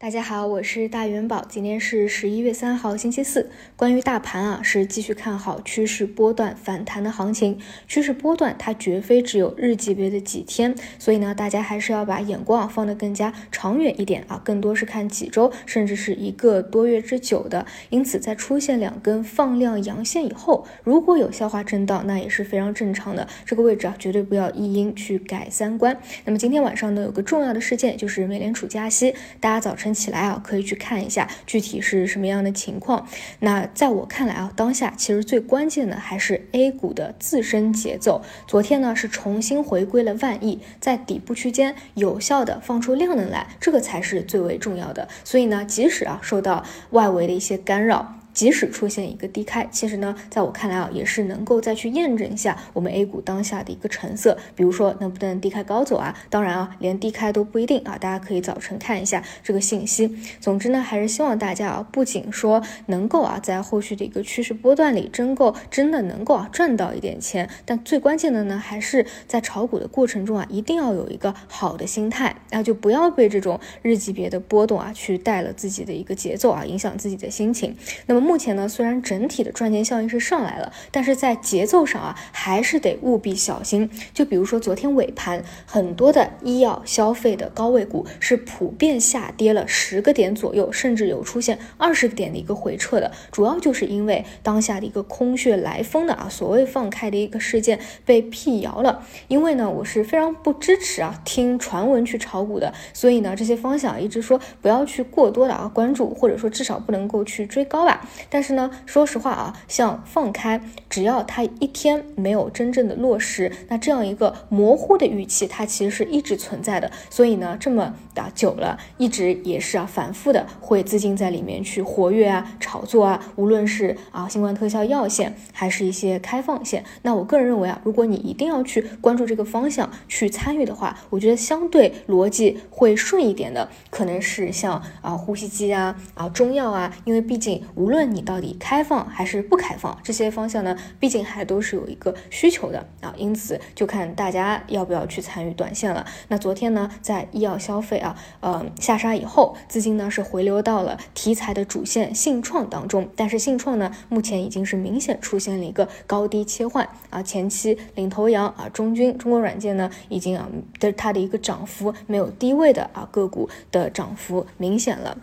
大家好，我是大元宝，今天是十一月三号，星期四。关于大盘啊，是继续看好趋势波段反弹的行情。趋势波段它绝非只有日级别的几天，所以呢，大家还是要把眼光放得更加长远一点啊，更多是看几周，甚至是一个多月之久的。因此，在出现两根放量阳线以后，如果有消化震荡，那也是非常正常的。这个位置啊，绝对不要一阴去改三观。那么今天晚上呢，有个重要的事件，就是美联储加息，大家早晨。起来啊，可以去看一下具体是什么样的情况。那在我看来啊，当下其实最关键的还是 A 股的自身节奏。昨天呢是重新回归了万亿，在底部区间有效的放出量能来，这个才是最为重要的。所以呢，即使啊受到外围的一些干扰。即使出现一个低开，其实呢，在我看来啊，也是能够再去验证一下我们 A 股当下的一个成色。比如说能不能低开高走啊？当然啊，连低开都不一定啊，大家可以早晨看一下这个信息。总之呢，还是希望大家啊，不仅说能够啊，在后续的一个趋势波段里真够真的能够啊赚到一点钱，但最关键的呢，还是在炒股的过程中啊，一定要有一个好的心态，那就不要被这种日级别的波动啊，去带了自己的一个节奏啊，影响自己的心情。那么。目前呢，虽然整体的赚钱效应是上来了，但是在节奏上啊，还是得务必小心。就比如说昨天尾盘，很多的医药消费的高位股是普遍下跌了十个点左右，甚至有出现二十个点的一个回撤的，主要就是因为当下的一个空穴来风的啊，所谓放开的一个事件被辟谣了。因为呢，我是非常不支持啊听传闻去炒股的，所以呢，这些方向一直说不要去过多的啊关注，或者说至少不能够去追高吧。但是呢，说实话啊，像放开，只要它一天没有真正的落实，那这样一个模糊的预期，它其实是一直存在的。所以呢，这么打久了，一直也是啊，反复的会资金在里面去活跃啊、炒作啊。无论是啊新冠特效药线，还是一些开放线，那我个人认为啊，如果你一定要去关注这个方向去参与的话，我觉得相对逻辑会顺一点的，可能是像啊呼吸机啊、啊中药啊，因为毕竟无论问你到底开放还是不开放，这些方向呢，毕竟还都是有一个需求的啊，因此就看大家要不要去参与短线了。那昨天呢，在医药消费啊，呃下杀以后，资金呢是回流到了题材的主线信创当中，但是信创呢，目前已经是明显出现了一个高低切换啊，前期领头羊啊，中军中国软件呢，已经啊的它的一个涨幅没有低位的啊个股的涨幅明显了。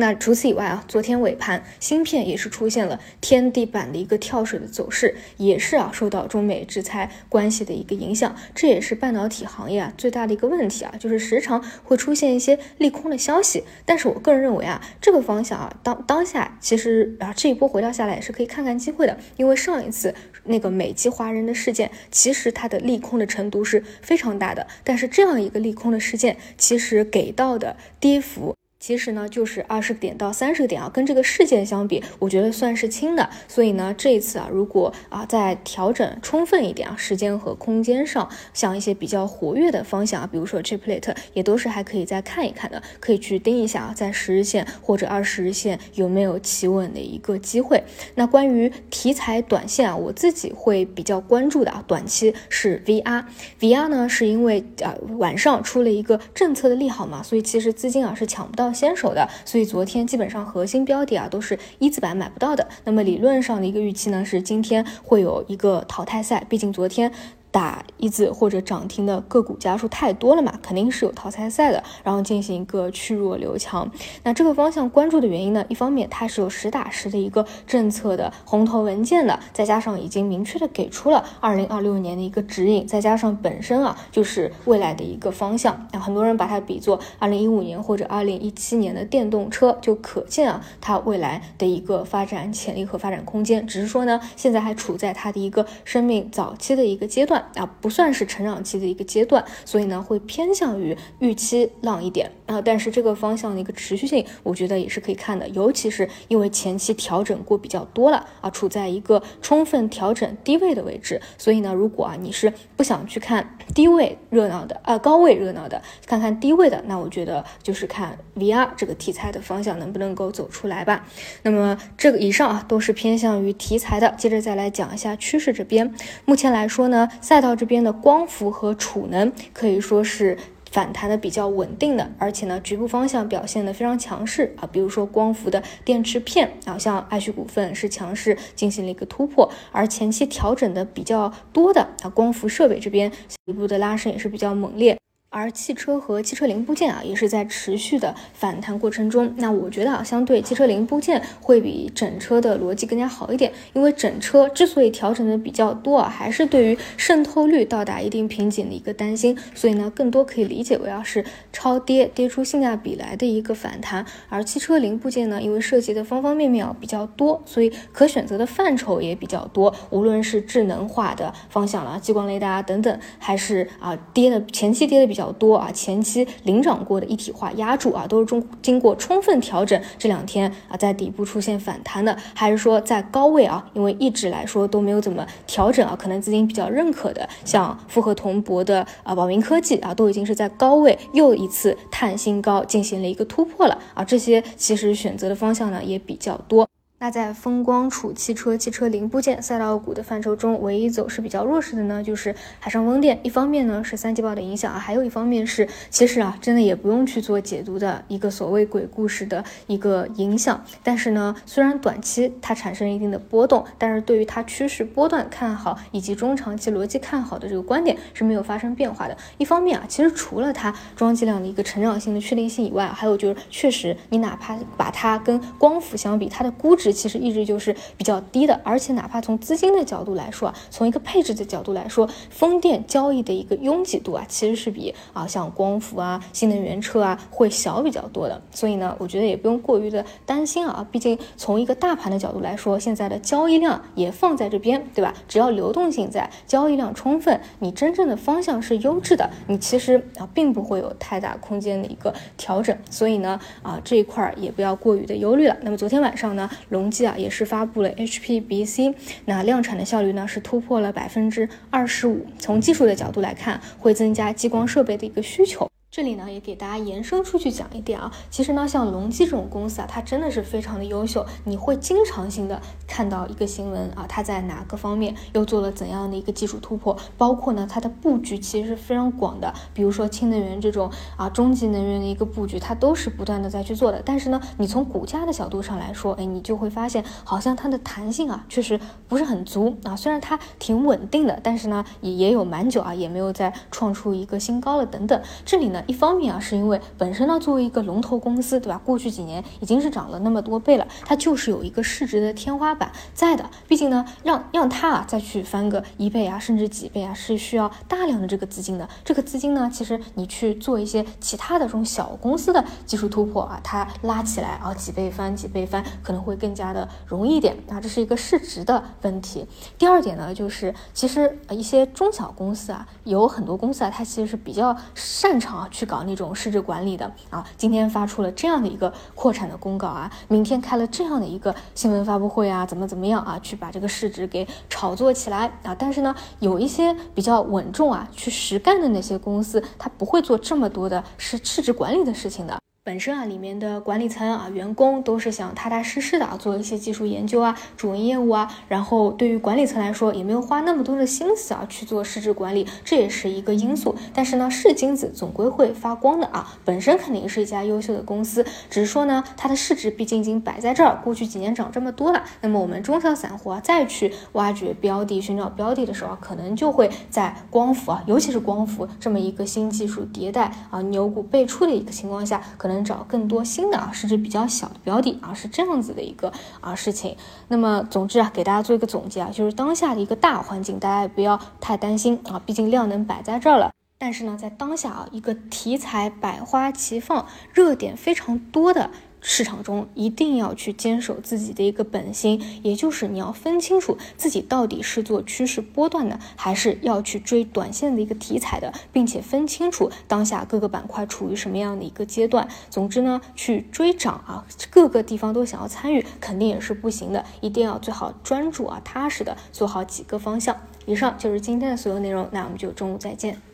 那除此以外啊，昨天尾盘芯片也是出现了天地板的一个跳水的走势，也是啊受到中美制裁关系的一个影响，这也是半导体行业啊最大的一个问题啊，就是时常会出现一些利空的消息。但是我个人认为啊，这个方向啊当当下其实啊这一波回调下来也是可以看看机会的，因为上一次那个美籍华人的事件，其实它的利空的程度是非常大的，但是这样一个利空的事件，其实给到的跌幅。其实呢，就是二十点到三十点啊，跟这个事件相比，我觉得算是轻的。所以呢，这一次啊，如果啊再调整充分一点啊，时间和空间上，像一些比较活跃的方向啊，比如说 Chiplet，也都是还可以再看一看的，可以去盯一下啊，在十日线或者二十日线有没有企稳的一个机会。那关于题材短线啊，我自己会比较关注的啊，短期是 VR，VR 呢是因为啊晚上出了一个政策的利好嘛，所以其实资金啊是抢不到。先手的，所以昨天基本上核心标的啊都是一字板买不到的。那么理论上的一个预期呢是今天会有一个淘汰赛，毕竟昨天。打一字或者涨停的个股家数太多了嘛，肯定是有淘汰赛的，然后进行一个去弱留强。那这个方向关注的原因呢，一方面它是有实打实的一个政策的红头文件的，再加上已经明确的给出了二零二六年的一个指引，再加上本身啊就是未来的一个方向。那很多人把它比作二零一五年或者二零一七年的电动车，就可见啊它未来的一个发展潜力和发展空间。只是说呢，现在还处在它的一个生命早期的一个阶段。啊，不算是成长期的一个阶段，所以呢，会偏向于预期浪一点啊。但是这个方向的一个持续性，我觉得也是可以看的，尤其是因为前期调整过比较多了啊，处在一个充分调整低位的位置，所以呢，如果啊你是不想去看低位热闹的啊，高位热闹的，看看低位的，那我觉得就是看 VR 这个题材的方向能不能够走出来吧。那么这个以上啊都是偏向于题材的，接着再来讲一下趋势这边，目前来说呢。赛道这边的光伏和储能可以说是。反弹的比较稳定的，而且呢局部方向表现的非常强势啊，比如说光伏的电池片啊，像爱旭股份是强势进行了一个突破，而前期调整的比较多的啊光伏设备这边一步的拉升也是比较猛烈。而汽车和汽车零部件啊，也是在持续的反弹过程中。那我觉得啊，相对汽车零部件会比整车的逻辑更加好一点，因为整车之所以调整的比较多啊，还是对于渗透率到达一定瓶颈的一个担心。所以呢，更多可以理解为啊是超跌跌出性价比来的一个反弹。而汽车零部件呢，因为涉及的方方面面啊比较多，所以可选择的范畴也比较多。无论是智能化的方向了，激光雷达等等，还是啊跌的前期跌的比较。比较多啊，前期领涨过的一体化压住啊，都是中经过充分调整，这两天啊在底部出现反弹的，还是说在高位啊？因为一直来说都没有怎么调整啊，可能资金比较认可的，像复合铜箔的啊宝明科技啊，都已经是在高位又一次探新高，进行了一个突破了啊，这些其实选择的方向呢也比较多。那在风光储汽车、汽车零部件赛道股的范畴中，唯一走势比较弱势的呢，就是海上风电。一方面呢是三季报的影响啊，还有一方面是其实啊，真的也不用去做解读的一个所谓鬼故事的一个影响。但是呢，虽然短期它产生一定的波动，但是对于它趋势波段看好以及中长期逻辑看好的这个观点是没有发生变化的。一方面啊，其实除了它装机量的一个成长性的确定性以外，还有就是确实你哪怕把它跟光伏相比，它的估值。其实一直就是比较低的，而且哪怕从资金的角度来说啊，从一个配置的角度来说，风电交易的一个拥挤度啊，其实是比啊像光伏啊、新能源车啊会小比较多的。所以呢，我觉得也不用过于的担心啊，毕竟从一个大盘的角度来说，现在的交易量也放在这边，对吧？只要流动性在，交易量充分，你真正的方向是优质的，你其实啊并不会有太大空间的一个调整。所以呢，啊这一块儿也不要过于的忧虑了。那么昨天晚上呢？隆基啊也是发布了 HPBC，那量产的效率呢是突破了百分之二十五。从技术的角度来看，会增加激光设备的一个需求。这里呢，也给大家延伸出去讲一点啊。其实呢，像隆基这种公司啊，它真的是非常的优秀。你会经常性的看到一个新闻啊，它在哪个方面又做了怎样的一个技术突破，包括呢，它的布局其实是非常广的。比如说氢能源这种啊，中级能源的一个布局，它都是不断的在去做的。但是呢，你从股价的角度上来说，哎，你就会发现，好像它的弹性啊，确实不是很足啊。虽然它挺稳定的，但是呢，也也有蛮久啊，也没有再创出一个新高了等等。这里呢。一方面啊，是因为本身呢，作为一个龙头公司，对吧？过去几年已经是涨了那么多倍了，它就是有一个市值的天花板在的。毕竟呢，让让它啊再去翻个一倍啊，甚至几倍啊，是需要大量的这个资金的。这个资金呢，其实你去做一些其他的这种小公司的技术突破啊，它拉起来啊几倍翻几倍翻可能会更加的容易一点啊，这是一个市值的问题。第二点呢，就是其实一些中小公司啊，有很多公司啊，它其实是比较擅长啊。去搞那种市值管理的啊，今天发出了这样的一个扩产的公告啊，明天开了这样的一个新闻发布会啊，怎么怎么样啊，去把这个市值给炒作起来啊。但是呢，有一些比较稳重啊，去实干的那些公司，它不会做这么多的市市值管理的事情的。本身啊，里面的管理层啊，员工都是想踏踏实实的啊，做一些技术研究啊，主营业务啊。然后对于管理层来说，也没有花那么多的心思啊，去做市值管理，这也是一个因素。但是呢，是金子总归会发光的啊，本身肯定是一家优秀的公司，只是说呢，它的市值毕竟已经摆在这儿，过去几年涨这么多了。那么我们中小散户啊，再去挖掘标的、寻找标的的时候，可能就会在光伏啊，尤其是光伏这么一个新技术迭代啊、牛股辈出的一个情况下，可。能找更多新的啊，甚至比较小的标的啊，是这样子的一个啊事情。那么，总之啊，给大家做一个总结啊，就是当下的一个大环境，大家也不要太担心啊，毕竟量能摆在这儿了。但是呢，在当下啊，一个题材百花齐放、热点非常多的。市场中一定要去坚守自己的一个本心，也就是你要分清楚自己到底是做趋势波段的，还是要去追短线的一个题材的，并且分清楚当下各个板块处于什么样的一个阶段。总之呢，去追涨啊，各个地方都想要参与，肯定也是不行的。一定要最好专注啊，踏实的做好几个方向。以上就是今天的所有内容，那我们就中午再见。